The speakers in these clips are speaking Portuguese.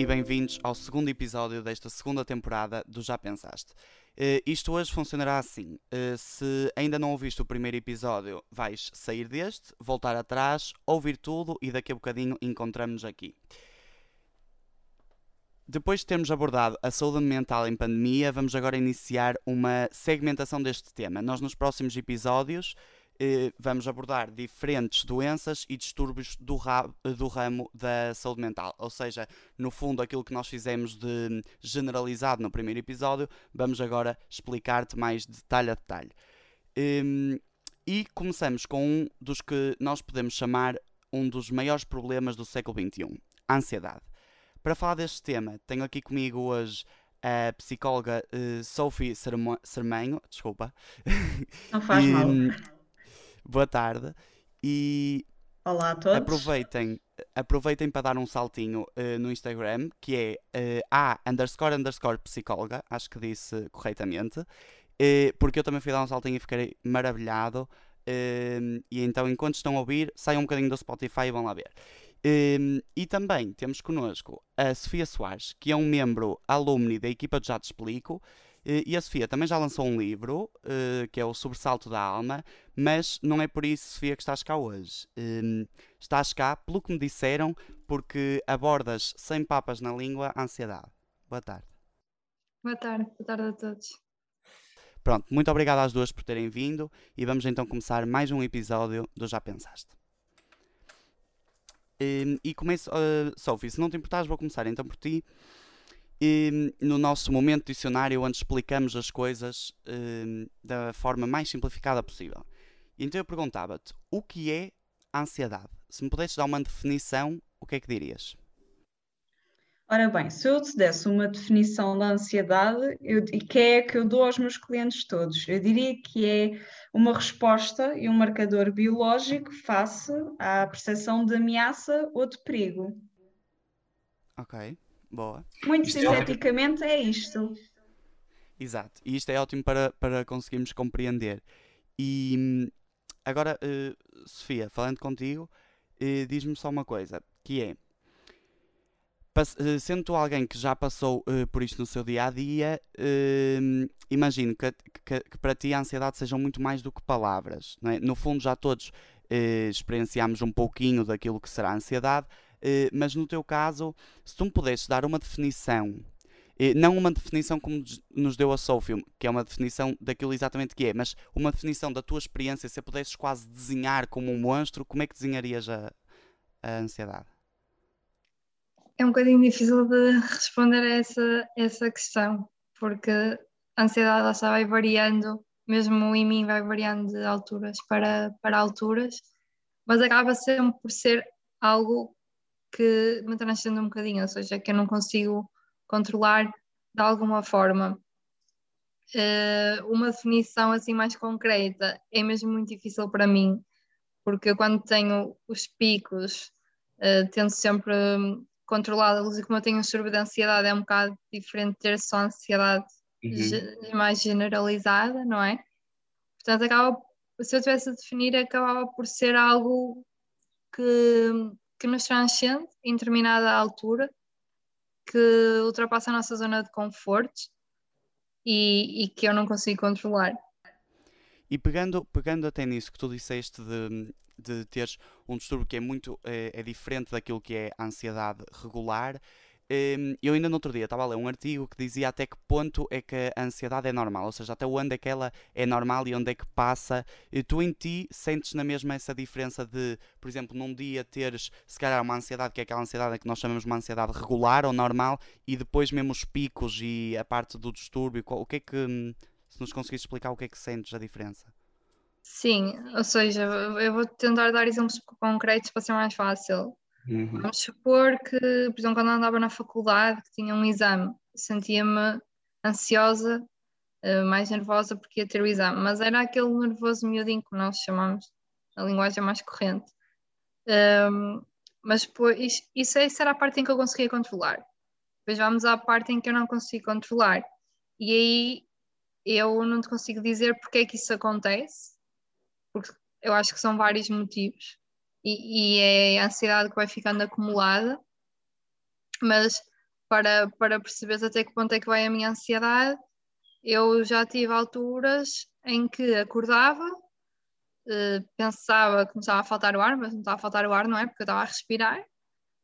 e bem-vindos ao segundo episódio desta segunda temporada do Já Pensaste. Uh, isto hoje funcionará assim: uh, se ainda não ouviste o primeiro episódio, vais sair deste, voltar atrás, ouvir tudo e daqui a bocadinho encontramos aqui. Depois de termos abordado a saúde mental em pandemia, vamos agora iniciar uma segmentação deste tema. Nós, nos próximos episódios, vamos abordar diferentes doenças e distúrbios do, do, ramo da saúde mental. Ou seja, no fundo, aquilo que nós fizemos de generalizado no primeiro episódio, vamos agora explicar-te mais detalhe a detalhe. Um, e começamos com um dos que nós podemos chamar um dos maiores problemas do século XXI: a ansiedade. Para falar deste tema, tenho aqui comigo hoje a psicóloga uh, Sophie Sermenho, desculpa. Não faz e, mal boa tarde e Olá a todos. Aproveitem, aproveitem para dar um saltinho uh, no Instagram, que é uh, a underscore underscore psicóloga, acho que disse corretamente, uh, porque eu também fui dar um saltinho e fiquei maravilhado. Uh, e então, enquanto estão a ouvir, saiam um bocadinho do Spotify e vão lá ver. e também temos connosco a Sofia Soares, que é um membro alumni da equipa de Já Te Explico, e a Sofia também já lançou um livro, uh, que é o Sobressalto da Alma, mas não é por isso, Sofia, que estás cá hoje. Um, estás cá, pelo que me disseram, porque abordas sem papas na língua a ansiedade. Boa tarde. Boa tarde, boa tarde a todos. Pronto, muito obrigado às duas por terem vindo e vamos então começar mais um episódio do Já Pensaste. Um, e começo, uh, Sophie, se não te importares, vou começar então por ti. E, no nosso momento dicionário, onde explicamos as coisas uh, da forma mais simplificada possível. Então eu perguntava-te: o que é a ansiedade? Se me pudesses dar uma definição, o que é que dirias? Ora bem, se eu te desse uma definição da ansiedade, eu, e que é que eu dou aos meus clientes todos, eu diria que é uma resposta e um marcador biológico face à percepção de ameaça ou de perigo. Ok. Boa. Muito isto é sinteticamente é, é isto. Exato. E isto é ótimo para, para conseguirmos compreender. E agora, uh, Sofia, falando contigo, uh, diz-me só uma coisa, que é uh, sendo tu alguém que já passou uh, por isto no seu dia a dia, uh, imagino que, que, que, para ti a ansiedade sejam muito mais do que palavras. É? No fundo, já todos experienciamos um pouquinho daquilo que será a ansiedade, eh, mas no teu caso, se tu me pudesses dar uma definição, eh, não uma definição como nos deu a Sophie, que é uma definição daquilo exatamente que é, mas uma definição da tua experiência, se a pudesses quase desenhar como um monstro, como é que desenharias a, a ansiedade? É um bocadinho difícil de responder a essa, essa questão, porque a ansiedade lá está vai variando, mesmo em mim vai variando de alturas para, para alturas, mas acaba sempre por ser algo que me transcende um bocadinho, ou seja, que eu não consigo controlar de alguma forma. Uh, uma definição assim mais concreta é mesmo muito difícil para mim, porque quando tenho os picos, uh, tento sempre controlá-los e como eu tenho um distúrbio de ansiedade é um bocado diferente ter só ansiedade uhum. mais generalizada, não é? Portanto, acaba, se eu tivesse a definir, acabava por ser algo que que nos transcende em determinada altura, que ultrapassa a nossa zona de conforto e, e que eu não consigo controlar. E pegando, pegando até nisso que tu disseste de, de teres um distúrbio que é muito é, é diferente daquilo que é a ansiedade regular, eu ainda no outro dia estava a ler um artigo que dizia até que ponto é que a ansiedade é normal, ou seja, até onde é que ela é normal e onde é que passa. E tu em ti sentes na mesma essa diferença de, por exemplo, num dia teres se calhar uma ansiedade que é aquela ansiedade que nós chamamos de uma ansiedade regular ou normal e depois mesmo os picos e a parte do distúrbio, o que é que, hum, se nos conseguires explicar o que é que sentes a diferença? Sim, ou seja, eu vou tentar dar exemplos concretos para ser mais fácil. Uhum. Vamos supor que, por exemplo, quando andava na faculdade, que tinha um exame, sentia-me ansiosa, uh, mais nervosa porque ia ter o exame, mas era aquele nervoso miudinho que nós chamamos, a linguagem mais corrente. Um, mas depois, isso, isso era a parte em que eu conseguia controlar. Depois vamos à parte em que eu não consigo controlar. E aí eu não te consigo dizer porque é que isso acontece, porque eu acho que são vários motivos e, e é a ansiedade que vai ficando acumulada, mas para, para perceber até que ponto é que vai a minha ansiedade. Eu já tive alturas em que acordava, eh, pensava que começava a faltar o ar, mas não estava a faltar o ar, não é? Porque eu estava a respirar,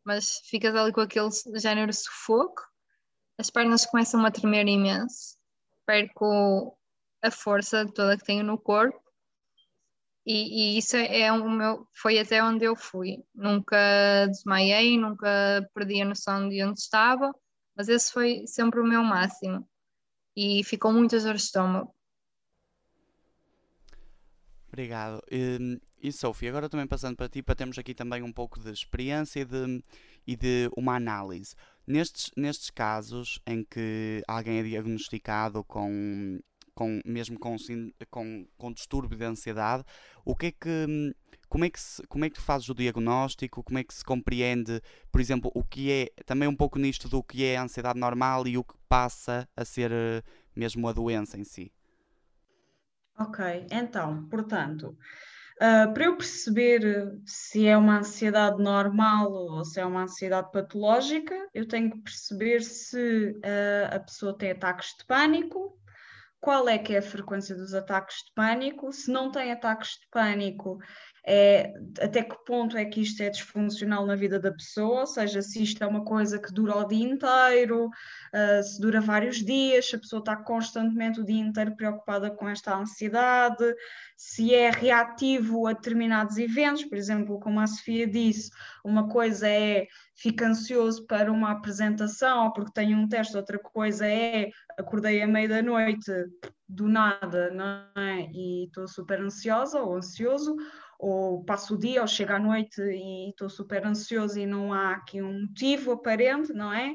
mas ficas ali com aquele género sufoco, as pernas começam a tremer imenso, perco a força toda que tenho no corpo e, e isso é, é o meu, foi até onde eu fui. Nunca desmaiei, nunca perdi a noção de onde estava, mas esse foi sempre o meu máximo. E ficou muitas horas de estômago. Obrigado. E, e Sophie, agora também passando para ti, para termos aqui também um pouco de experiência e de, e de uma análise. Nestes, nestes casos em que alguém é diagnosticado com com, mesmo com, com, com distúrbio de ansiedade, o que é que, como, é que se, como é que tu fazes o diagnóstico, como é que se compreende, por exemplo, o que é, também um pouco nisto do que é a ansiedade normal e o que passa a ser eh, mesmo a doença em si? Ok, então, portanto, uh, para eu perceber se é uma ansiedade normal ou se é uma ansiedade patológica, eu tenho que perceber se uh, a pessoa tem ataques de pânico, qual é que é a frequência dos ataques de pânico, se não tem ataques de pânico, é, até que ponto é que isto é disfuncional na vida da pessoa, ou seja, se isto é uma coisa que dura o dia inteiro, uh, se dura vários dias, se a pessoa está constantemente o dia inteiro preocupada com esta ansiedade, se é reativo a determinados eventos, por exemplo, como a Sofia disse, uma coisa é fica ansioso para uma apresentação ou porque tem um teste, outra coisa é acordei à meia da noite do nada, não é? E estou super ansiosa ou ansioso, ou passo o dia ou chego à noite e estou super ansioso e não há aqui um motivo aparente, não é?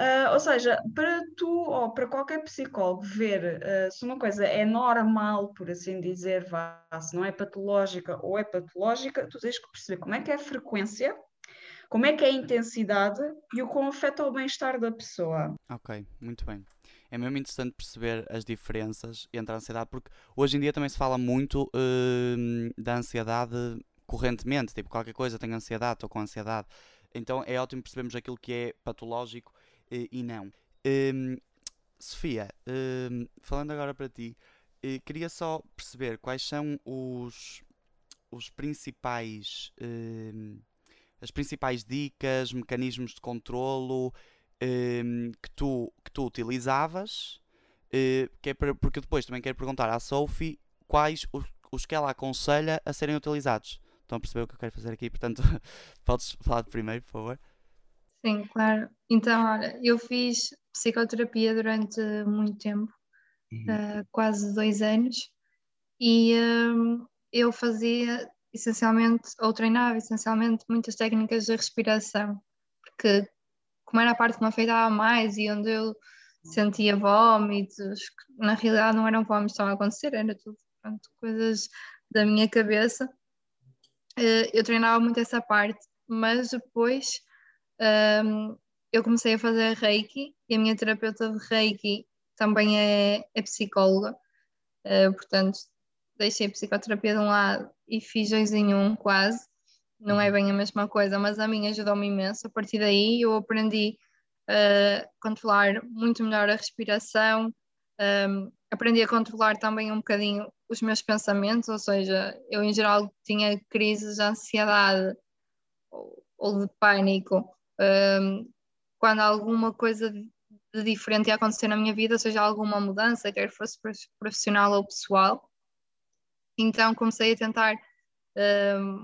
Uh, ou seja, para tu ou para qualquer psicólogo ver uh, se uma coisa é normal, por assim dizer, vá, se não é patológica ou é patológica, tu tens que perceber como é que é a frequência, como é que é a intensidade e o como afeta o bem-estar da pessoa. Ok, muito bem é mesmo interessante perceber as diferenças entre a ansiedade, porque hoje em dia também se fala muito uh, da ansiedade correntemente, tipo qualquer coisa tem ansiedade, estou com ansiedade. Então é ótimo percebermos aquilo que é patológico uh, e não. Uh, Sofia, hum, falando agora para ti, eh, queria só perceber quais são os, os principais as principais dicas, mecanismos de controlo um, que, tu, tu utilizavas, uh, que é para, porque depois também quero perguntar à Sophie quais os, os que ela aconselha a serem utilizados. Estão a perceber o que eu quero fazer aqui? Portanto, podes falar de primeiro, por favor. Sim, claro. Então, olha, eu fiz psicoterapia durante muito tempo, uhum. uh, quase dois anos, e um, eu fazia essencialmente, ou treinava essencialmente muitas técnicas de respiração, porque como era a parte que me afetava mais e onde eu sentia vômitos, na realidade não eram vômitos que estavam a acontecer, era tudo pronto, coisas da minha cabeça. Eh, eu treinava muito essa parte, mas depois um, eu comecei a fazer Reiki e a minha terapeuta de Reiki também é, é psicóloga, uh, portanto deixei a psicoterapia de um lado e fiz dois em um quase não é uhum. bem a mesma coisa, mas a mim ajudou-me imenso. A partir daí eu aprendi a controlar muito melhor a respiração, um, aprendi a controlar também um bocadinho os meus pensamentos, ou seja, eu em geral tinha crises de ansiedade ou, ou de pânico um, quando alguma coisa de diferente ia acontecer na minha vida, seja alguma mudança, quer fosse profissional ou pessoal. Então comecei a tentar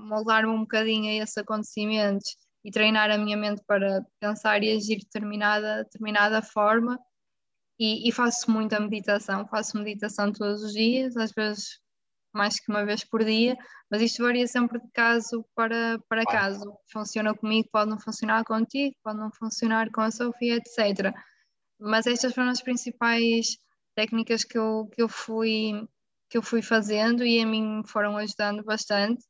moldar-me um bocadinho a esses acontecimentos e treinar a minha mente para pensar e agir de determinada, determinada forma. E, e, faço muita meditação, faço meditação todos os dias, às vezes mais que uma vez por dia, mas isto varia sempre de caso para, para caso. Funciona comigo, pode não funcionar contigo, pode não funcionar com a Sofia, etc. Mas estas foram as principais técnicas que eu, que eu fui que eu fui fazendo e a mim foram ajudando bastante.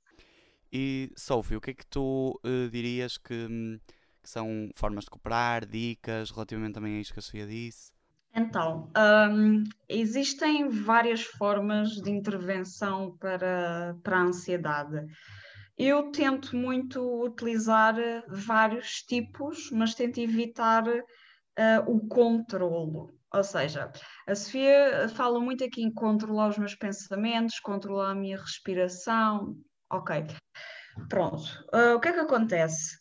E Sophie, o que é que tu uh, dirias que, hum, que, são formas de cooperar, dicas relativamente também a isto que a Sofia disse? Então, um, existem várias formas de intervenção para, para a ansiedade. Eu tento muito utilizar vários tipos, mas tento evitar uh, o controlo. Ou seja, a Sofia fala muito aqui em controlar os meus pensamentos, controlar a minha respiração. Ok. Pronto, uh, o que é que acontece?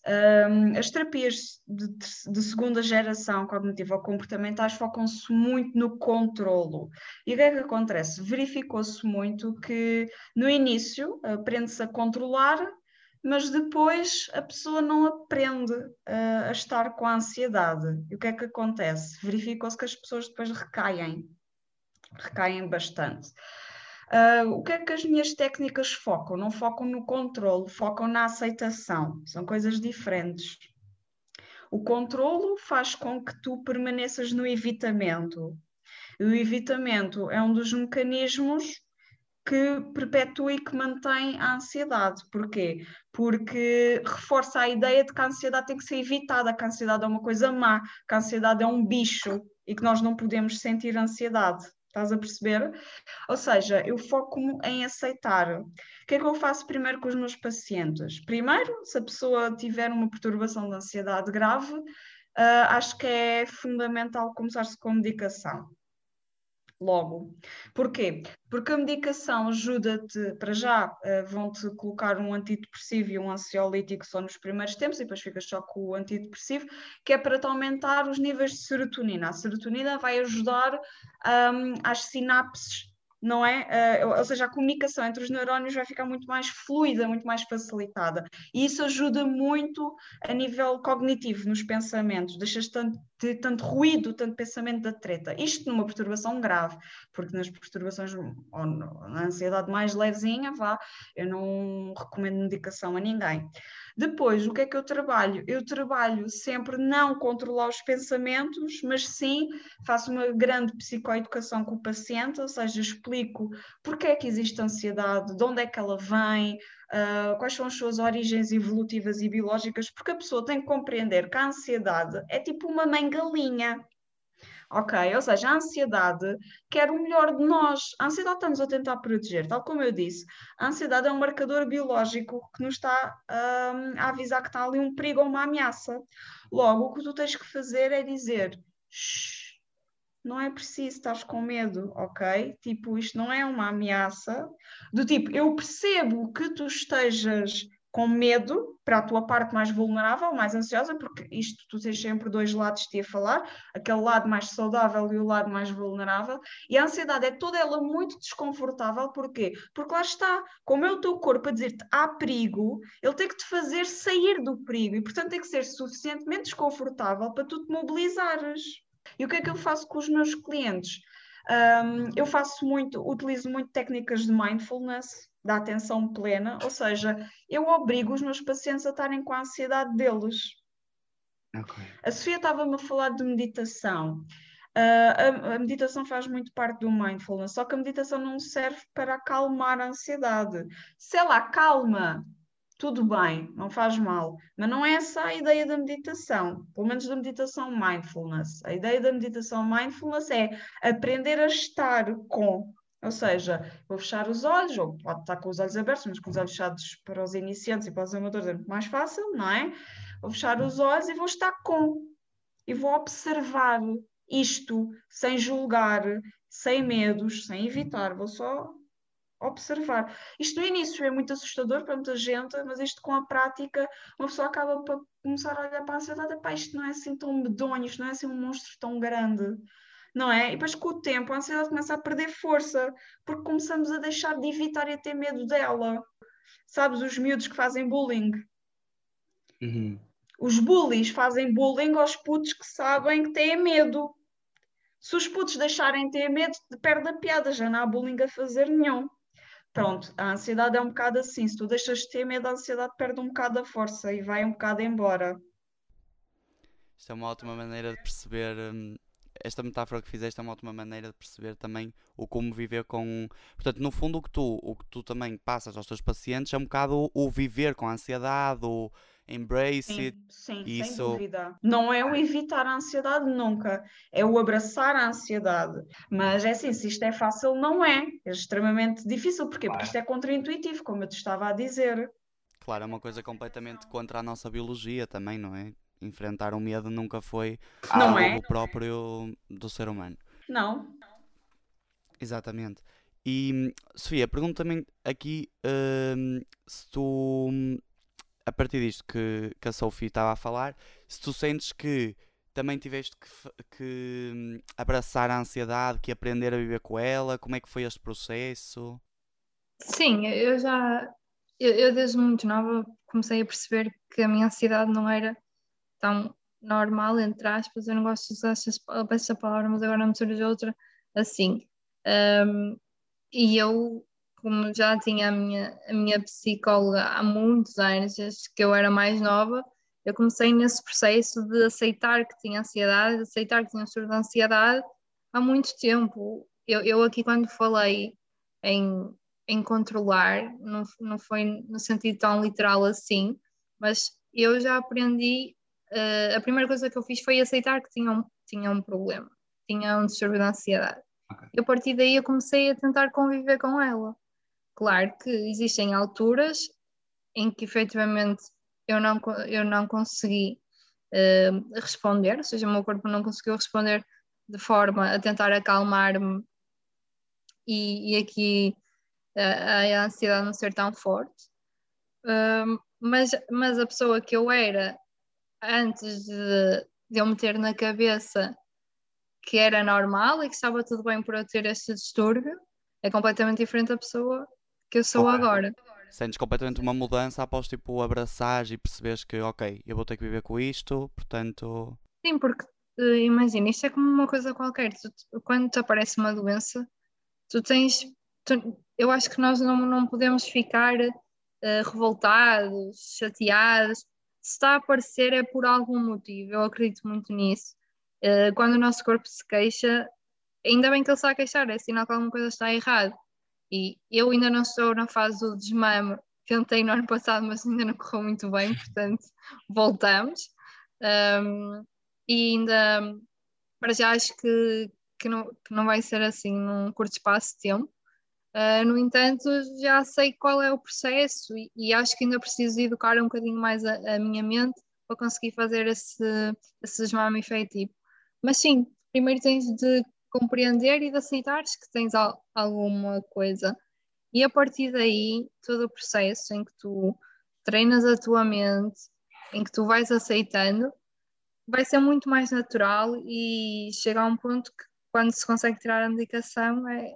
As terapias de, de, segunda geração cognitiva ou comportamentais focam-se muito no controlo. E o que é que acontece? Verificou-se muito que no início aprende-se a controlar, mas depois a pessoa não aprende uh, a estar com a ansiedade. E o que é que acontece? Verificou-se que as pessoas depois recaem, recaem bastante. Uh, o que é que as minhas técnicas focam? Não focam no controle, focam na aceitação. São coisas diferentes. O controlo faz com que tu permaneças no evitamento. E o evitamento é um dos mecanismos que perpetua e que mantém a ansiedade. Porquê? Porque reforça a ideia de que a ansiedade tem que ser evitada, que a ansiedade é uma coisa má, que a ansiedade é um bicho e que nós não podemos sentir ansiedade. Estás a perceber? Ou seja, eu foco-me em aceitar. O que é que eu faço primeiro com os meus pacientes? Primeiro, se a pessoa tiver uma perturbação de ansiedade grave, uh, acho que é fundamental começar-se com medicação logo. Porquê? Porque a medicação ajuda-te, para já, uh, vão-te colocar um antidepressivo e um ansiolítico só nos primeiros tempos e depois ficas só com o antidepressivo, que é para te aumentar os níveis de serotonina. A serotonina vai ajudar um, sinapses não é? Uh, ou seja, a comunicação entre os neurónios vai ficar muito mais fluida, muito mais facilitada. E isso ajuda muito a nível cognitivo, nos pensamentos. Deixas tanto, de, tanto ruído, tanto pensamento da treta. Isto numa perturbação grave, porque nas perturbações, ou na ansiedade mais levezinha, vá, eu não recomendo medicação a ninguém. Depois, o que é que eu trabalho? Eu trabalho sempre não controlar os pensamentos, mas sim faço uma grande psicoeducação com o paciente, ou seja, explico porque é que existe ansiedade, de onde é que ela vem, uh, quais são as suas origens evolutivas e biológicas, porque a pessoa tem que compreender que a ansiedade é tipo uma mãe galinha ok? Ou seja, a ansiedade quer o melhor de nós. A ansiedade está-nos a tentar proteger, tal como eu disse. A ansiedade é um marcador biológico que nos está um, a avisar que está ali um perigo ou uma ameaça. Logo, o que tu tens que fazer é dizer: não é preciso estar com medo, ok? Tipo, isto não é uma ameaça. Do tipo, eu percebo que tu estejas com medo para a tua parte mais vulnerável, mais ansiosa, porque isto tu tens sempre dois lados de a falar, aquele lado mais saudável e o lado mais vulnerável, e a ansiedade é toda ela muito desconfortável, porquê? Porque lá está, como é o teu corpo a dizer-te há perigo, ele tem que te fazer sair do perigo, e portanto tem que ser suficientemente desconfortável para tu te mobilizares. E o que é que eu faço com os meus clientes? Um, eu faço muito, utilizo muito técnicas de mindfulness, da atenção plena, ou seja, eu obrigo os meus pacientes a estarem com a ansiedade deles. Okay. A Sofia estava-me a falar de meditação. Uh, a, a, meditação faz muito parte do mindfulness, só que a meditação não serve para acalmar a ansiedade. Se ela acalma, tudo bem, não faz mal, mas não é essa a ideia da meditação, pelo menos da meditação mindfulness. A ideia da meditação mindfulness é aprender a estar com ou seja, vou fechar os olhos, ou pode estar com os olhos abertos, mas com os olhos fechados para os iniciantes e para os amadores é mais fácil, não é? Vou fechar os olhos e vou estar com. E vou observar isto sem julgar, sem medos, sem evitar, vou só observar. Isto no início é muito assustador para muita gente, mas isto com a prática, uma pessoa acaba por começar a olhar para a ansiedade, isto não é assim tão medonho, isto não é assim um monstro tão grande não é? E depois com o tempo a ansiedade começa a perder força, porque começamos a deixar de evitar e a ter medo dela. Sabes, os miúdos que fazem bullying. Uhum. Os bullies fazem bullying aos putos que sabem que têm medo. Se os putos deixarem de ter medo, perde a piada, já não há bullying a fazer nenhum. Pronto, a ansiedade é um bocado assim. Se tu deixas de ter medo, a ansiedade perde um bocado a força e vai um bocado embora. Isto é uma ótima maneira de perceber hum, esta metáfora que fizeste é uma ótima maneira de perceber também o como viver com. Portanto, no fundo, o que tu, o que tu também passas aos teus pacientes é um bocado o, viver com a ansiedade, o embrace sim, it. Sim, isso... sem dúvida. Não é o evitar a ansiedade nunca, é o abraçar a ansiedade. Mas é assim, se isto é fácil, não é. É extremamente difícil. Porquê? Porque isto é contraintuitivo, como eu te estava a dizer. Claro, é uma coisa completamente contra a nossa biologia também, não é? Enfrentar o medo nunca foi Não algo é? próprio do ser humano. Não. Exatamente. E, Sofia, pergunto também aqui hum, se tu, a partir disto que, que a Sofia estava a falar, se tu sentes que também tiveste que, que, hum, abraçar a ansiedade, que aprender a viver com ela, como é que foi este processo? Sim, eu já, eu, eu desde muito nova comecei a perceber que a minha ansiedade não era tão normal, entre aspas, eu não gosto de usar essa palavra, mas agora não me surge outra assim. Um, e eu, como já tinha a minha, a minha psicóloga há muitos anos, desde que eu era mais nova, eu comecei nesse processo de aceitar que tinha ansiedade, de aceitar que tinha surto de ansiedade há muito tempo. Eu, eu aqui, quando falei em, em controlar, não, não foi no sentido tão literal assim, mas eu já aprendi. Eh, a primeira coisa que eu fiz foi aceitar que tinha um, tinha um problema, tinha um distúrbio de ansiedade. Ok. E a partir daí eu comecei a tentar conviver com ela. Claro que existem alturas em que efetivamente eu não, eu não consegui eh, responder, ou seja, o meu corpo não conseguiu responder de forma a tentar acalmar-me e, e aqui a, a ansiedade não ser tão forte. Um, mas, mas a pessoa que eu era antes de, de eu meter na cabeça que era normal e que estava tudo bem por eu ter este distúrbio é completamente diferente da pessoa que eu sou Claro. agora. Sentes completamente uma mudança após tipo abraçares e perceberes que, ok, eu vou ter que viver com isto, portanto. Sim, porque eh, imagina, isto é como uma coisa qualquer. Tu- quando te aparece uma doença, tu tens. tu- eu acho que nós não, não podemos ficar eh, revoltados, chateados. Se está a aparecer é por algum motivo, eu acredito muito nisso. Eh, quando o nosso corpo se queixa, ainda bem que ele está a queixar, é sinal que alguma coisa está errada. E eu ainda não estou na fase do desmame, tentei no ano passado, mas ainda não correu muito bem, portanto, voltamos. Um, e ainda, para já, acho que, que, não, que não vai ser assim num curto espaço de tempo. Uh, no entanto, já sei qual é o processo e, e acho que ainda preciso educar um bocadinho mais a, a minha mente para conseguir fazer esse, esse desmame efetivo. Mas sim, primeiro tens de compreender e de aceitares que tens al- alguma coisa. E a partir daí, todo o processo em que tu treinas a tua mente, em que tu vais aceitando, vai ser muito mais natural e chega a um ponto que quando se consegue tirar a medicação é,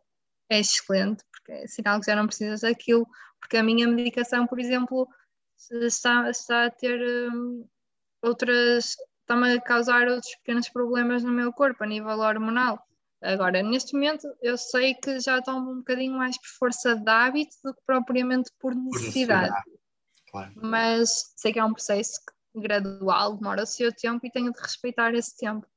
é excelente, porque é sinal que já não precisas daquilo, porque a minha medicação, por exemplo, está, está a ter hum, outras, está-me a causar outros pequenos problemas no meu corpo a nível hormonal. Agora, neste momento, eu sei que já tomo um bocadinho mais por força de hábito do que propriamente por necessidade. Claro. mas sei que é um processo gradual, demora o seu tempo e tenho de respeitar esse tempo.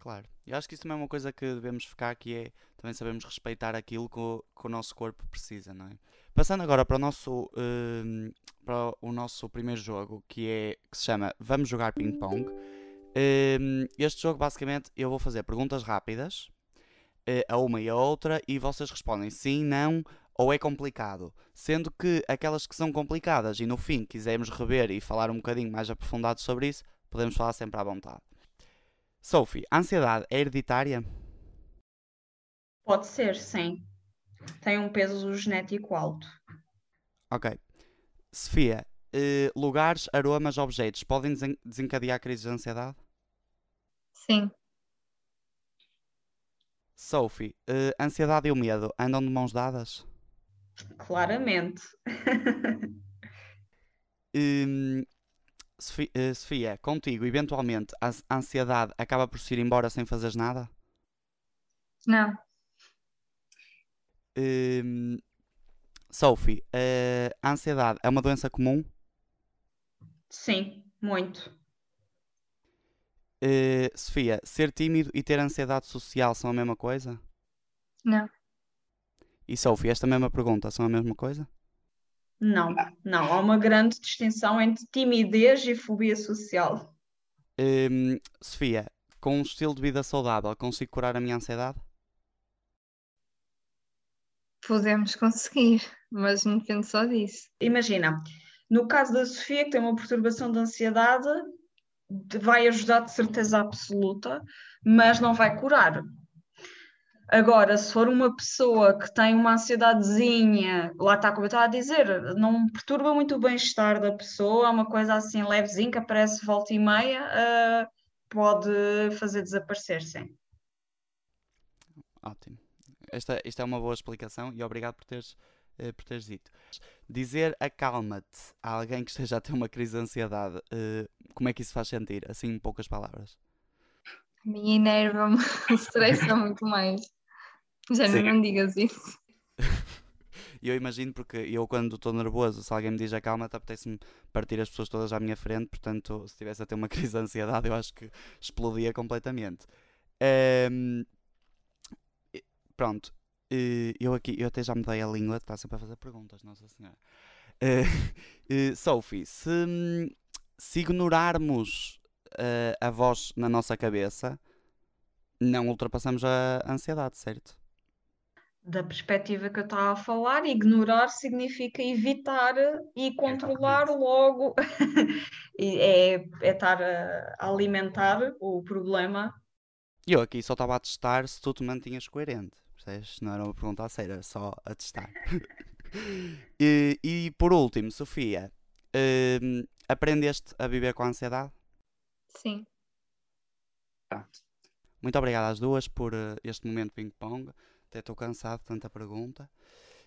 Claro. Eu acho que isso também é uma coisa que devemos ficar, que é também sabemos respeitar aquilo que o, que o nosso corpo precisa, não é? Passando agora para o nosso, hum, para o nosso primeiro jogo, que, é, que se chama Vamos Jogar Ping Pong. Hum, este jogo, basicamente, eu vou fazer perguntas rápidas, eh, a uma e a outra, e vocês respondem sim, não ou é complicado. Sendo que aquelas que são complicadas e no fim quisermos rever e falar um bocadinho mais aprofundado sobre isso, podemos falar sempre à vontade. Sophie, a ansiedade é hereditária? Pode ser, sim. Tem um peso genético alto. Ok. Sofia, eh, lugares, aromas, objetos podem desen- desencadear crises de ansiedade? Sim, Sophie, eh, ansiedade e o medo andam de mãos dadas? Claramente. Hum, Sofia, contigo, eventualmente, a ans- a ansiedade acaba por se ir embora sem fazeres nada? não, Hum, Sophie, eh, a ansiedade é uma doença comum? Sim, muito. Eh, Sofia, ser tímido e ter ansiedade social são a mesma coisa? não, E Sophie, esta mesma pergunta são a mesma coisa? Não, não. Há uma grande distinção entre timidez e fobia social. Hum, Sofia, com um estilo de vida saudável, consigo curar a minha ansiedade? podemos conseguir, mas não depende só disso. Imagina, no caso da Sofia, que tem uma perturbação de ansiedade, vai ajudar de certeza absoluta, mas não vai curar. Agora, se for uma pessoa que tem uma ansiedadezinha, lá está como eu estava a dizer, não perturba muito o bem-estar da pessoa, é uma coisa assim levezinha que aparece volta e meia, uh, pode fazer desaparecer, sim. Ótimo. Esta, esta é uma boa explicação e obrigado por teres, uh, por teres dito. Dizer acalma-te a alguém que esteja a ter uma crise de ansiedade, uh, como é que isso faz sentir? Assim, em poucas palavras. A minha enerva-me, estressa muito mais. Já Sim. não digas isso. eu imagino porque eu quando estou nervoso, se alguém me diz acalma-te, apetece-me partir as pessoas todas à minha frente, portanto, se estivesse a ter uma crise de ansiedade, eu acho que explodia completamente. Um, pronto, eu aqui, eu até já me dei a língua, está sempre a fazer perguntas, Nossa Senhora. Uh, uh, Sophie, se, se ignorarmos uh, a voz na nossa cabeça, não ultrapassamos a ansiedade, certo? Da perspectiva que eu estava a falar, ignorar significa evitar e controlar logo. é, é estar a alimentar o problema. E eu aqui só estava a testar se tu te mantinhas coerente. Percebes? Não era uma pergunta a sério, era só a testar. e, e, por último, Sofia, hum, aprendeste a viver com a ansiedade? Sim. Muito obrigado às duas por uh, este momento ping-pong. Até estou cansado de tanta pergunta.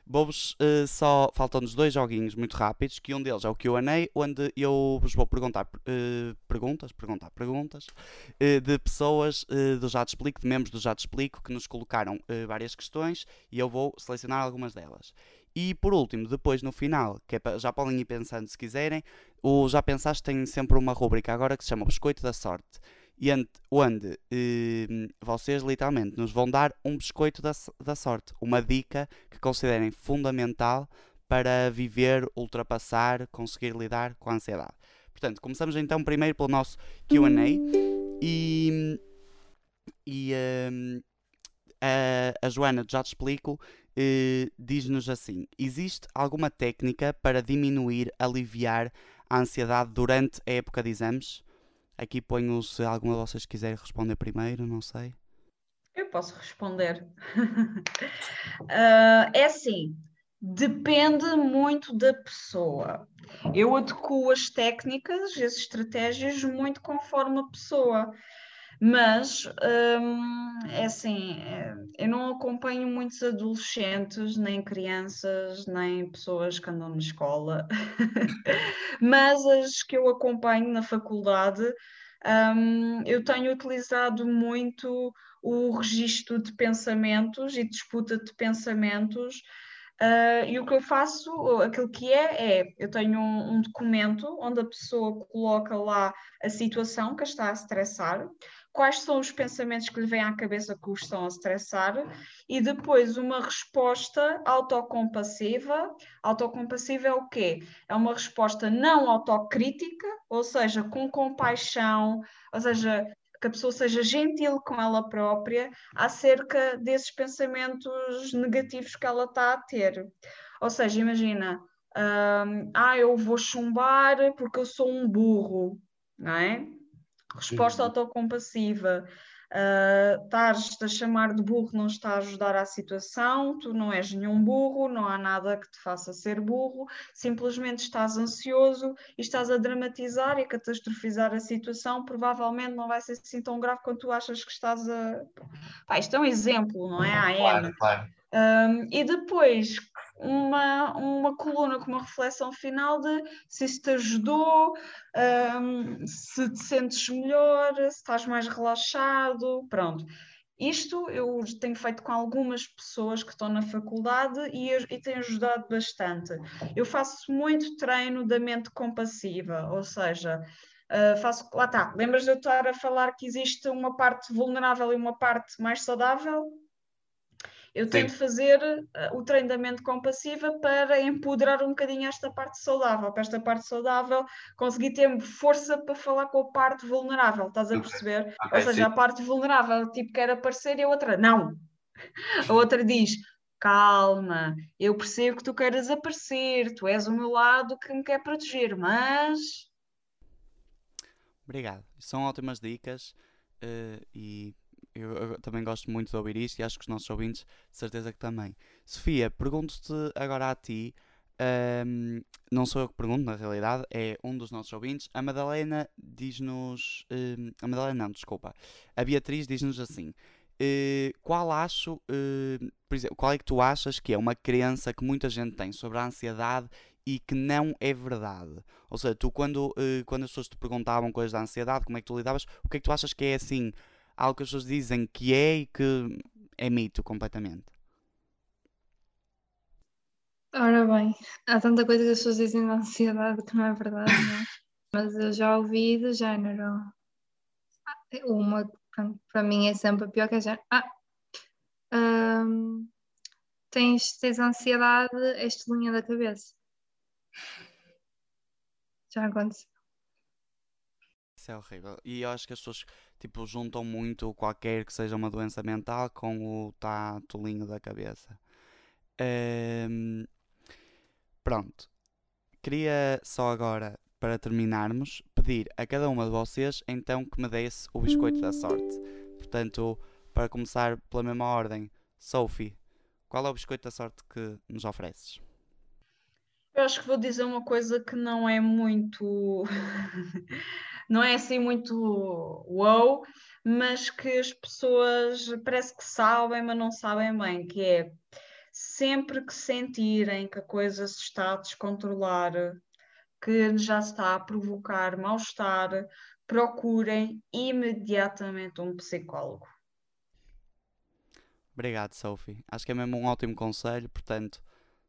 Vou-vos uh, só. Faltam-nos dois joguinhos muito rápidos, que um deles é o QA, onde eu vos vou perguntar uh, perguntas, perguntar perguntas uh, de pessoas do Já Te Explico, de membros do Já Te Explico, que nos colocaram várias questões e eu vou selecionar algumas delas. E por último, depois no final, que é já podem ir pensando se quiserem, o Já Pensaste tem sempre uma rubrica agora que se chama Biscoito da Sorte e onde eh, vocês literalmente nos vão dar um biscoito da, da sorte, uma dica que considerem fundamental para viver, ultrapassar, conseguir lidar com a ansiedade. Portanto, começamos então primeiro pelo nosso QA e, e uh, a, a, Joana, já te explico, uh, diz-nos assim: existe alguma técnica para diminuir, aliviar a ansiedade durante a época de exames? Aqui ponho se alguma de vocês quiser responder primeiro, não sei. Eu posso responder. uh, é assim, depende muito da pessoa. Eu adequo as técnicas as estratégias muito conforme a pessoa. Mas hum, é assim, é, eu não acompanho muitos adolescentes, nem crianças, nem pessoas que andam na escola, mas as que eu acompanho na faculdade, um, eu tenho utilizado muito o registro de pensamentos e disputa de pensamentos. Uh, e o que eu faço, aquilo que é, é eu tenho um, um documento onde a pessoa coloca lá a situação que está a estressar, quais são os pensamentos que lhe vêm à cabeça que o estão a estressar e depois uma resposta autocompassiva. Autocompassiva é o quê? É uma resposta não autocrítica, ou seja, com compaixão, ou seja, que a pessoa seja gentil com ela própria acerca desses pensamentos negativos que ela está a ter. Ou seja, imagina, hum, ah, eu vou chumbar porque eu sou um burro, não é? Resposta uhum. autocompassiva. Uh, estás a chamar de burro não está a ajudar à situação, tu não és nenhum burro, não há nada que te faça ser burro, simplesmente estás ansioso e estás a dramatizar e a catastrofizar a situação, provavelmente não vai ser assim tão grave quanto tu achas que estás a. Pá, isto é um exemplo, não é? Claro, claro. Um, e depois uma, uma coluna com uma reflexão final de se isso te ajudou, um, se te sentes melhor, se estás mais relaxado, pronto. Isto eu tenho feito com algumas pessoas que estão na faculdade e, e tem ajudado bastante. Eu faço muito treino da mente compassiva, ou seja, Uh, faço, lá está, lembras de eu estar a falar que existe uma parte vulnerável e uma parte mais saudável? Eu Sim. tento fazer uh, o treinamento compassiva para empoderar um bocadinho esta parte saudável, para esta parte saudável conseguir ter força para falar com a parte vulnerável, estás a perceber? Okay, Ou seja, sim. a parte vulnerável, tipo, quer aparecer e a outra, não. A outra diz, calma, eu percebo que tu queres aparecer, tu és o meu lado que me quer proteger, mas Obrigado. São ótimas dicas uh, e eu, eu, também gosto muito de ouvir isto e acho que os nossos ouvintes, de certeza que também. Sofia, pergunto-te agora a ti. Um, não sou eu que pergunto, na realidade, é um dos nossos ouvintes. A Madalena diz-nos. Um, a Madalena, não, desculpa. A Beatriz diz-nos assim: uh, Qual acho. Uh, por exemplo, qual é que tu achas que é uma crença que muita gente tem sobre a ansiedade e que não é verdade? Ou seja, tu, quando, uh, quando as pessoas te perguntavam coisas da ansiedade, como é que tu lidavas, o que é que tu achas que é assim? Algo que as pessoas dizem que é e que é mito completamente? Ora bem, há tanta coisa que as pessoas dizem da ansiedade que não é verdade, não é? Mas eu já ouvi do género. Uma, para mim é sempre a pior que é género. Ah, hum, tens, tens ansiedade, esta linha da cabeça. Já aconteceu. Isso é horrível. E eu acho que as pessoas tipo, juntam muito qualquer que seja uma doença mental com o tolinho da cabeça. Um, Pronto. Queria só agora, para terminarmos, pedir a cada uma de vocês então que me desse o biscoito da sorte. Portanto, para começar pela mesma ordem, Sophie, qual é o biscoito da sorte que nos ofereces? Eu acho que vou dizer uma coisa que não é muito. não é assim muito wow, mas que as pessoas parece que sabem, mas não sabem bem, que é sempre que sentirem que a coisa se está a descontrolar, que já está a provocar mal-estar, procurem imediatamente um psicólogo. Obrigado, Sophie. Acho que é mesmo um ótimo conselho. Portanto,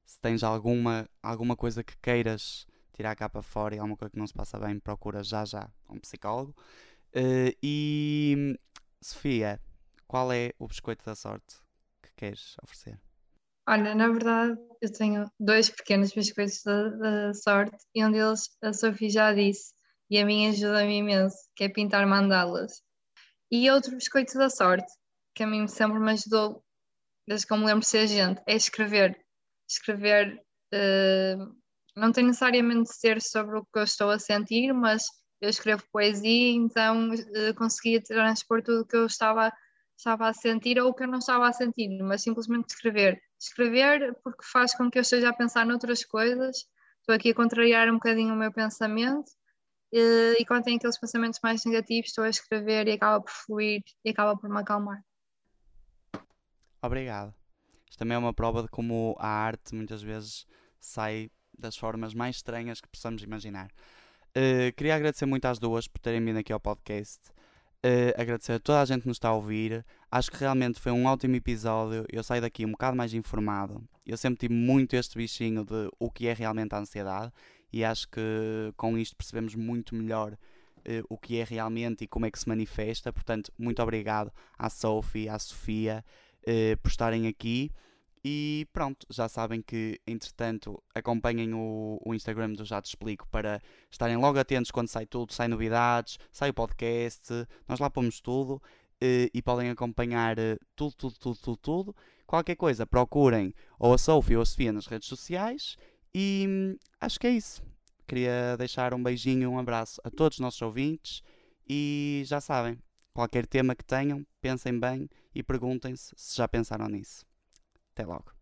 se tens alguma, alguma coisa que queiras tirar cá para fora e alguma coisa que não se passa bem, procura já já um psicólogo. Uh, e Sofia, qual é o biscoito da sorte que queres oferecer? Olha, na verdade, eu tenho dois pequenos biscoitos da, da sorte e um deles a Sofia já disse e a mim ajuda-me imenso, que é pintar mandalas. E outro biscoito da sorte, que a mim sempre me ajudou, desde que eu me lembro de ser gente, é escrever. Escrever uh, não tem necessariamente de ser sobre o que eu estou a sentir, mas eu escrevo poesia, então uh, conseguia transpor tudo o que eu estava, estava a sentir ou o que eu não estava a sentir, mas simplesmente escrever escrever porque faz com que eu esteja a pensar noutras coisas. Estou aqui a contrariar um bocadinho o meu pensamento e, e quando tenho aqueles pensamentos mais negativos, estou a escrever e acaba por fluir e acaba por me acalmar. Obrigado. Isto também é uma prova de como a arte muitas vezes sai das formas mais estranhas que possamos imaginar. Uh, queria agradecer muito às duas por terem vindo aqui ao podcast. Uh, agradecer a toda a gente que nos está a ouvir. Acho que realmente foi um ótimo episódio. Eu saio daqui um bocado mais informado. Eu sempre tive muito este bichinho de o que é realmente a ansiedade e acho que com isto percebemos muito melhor uh, o que é realmente e como é que se manifesta. Portanto, muito obrigado à Sophie, à Sofia uh, por estarem aqui. E pronto, já sabem que, entretanto, acompanhem o, o, Instagram do Já Te Explico para estarem logo atentos quando sai tudo, sai novidades, sai o podcast, nós lá pomos tudo e, eh, e podem acompanhar eh, tudo, tudo, tudo, tudo, tudo. Qualquer coisa, procurem ou a Sophie ou a Sofia nas redes sociais e hum, acho que é isso. Queria deixar um beijinho, um abraço a todos os nossos ouvintes e já sabem, qualquer tema que tenham, pensem bem e perguntem-se se já pensaram nisso. Até logo.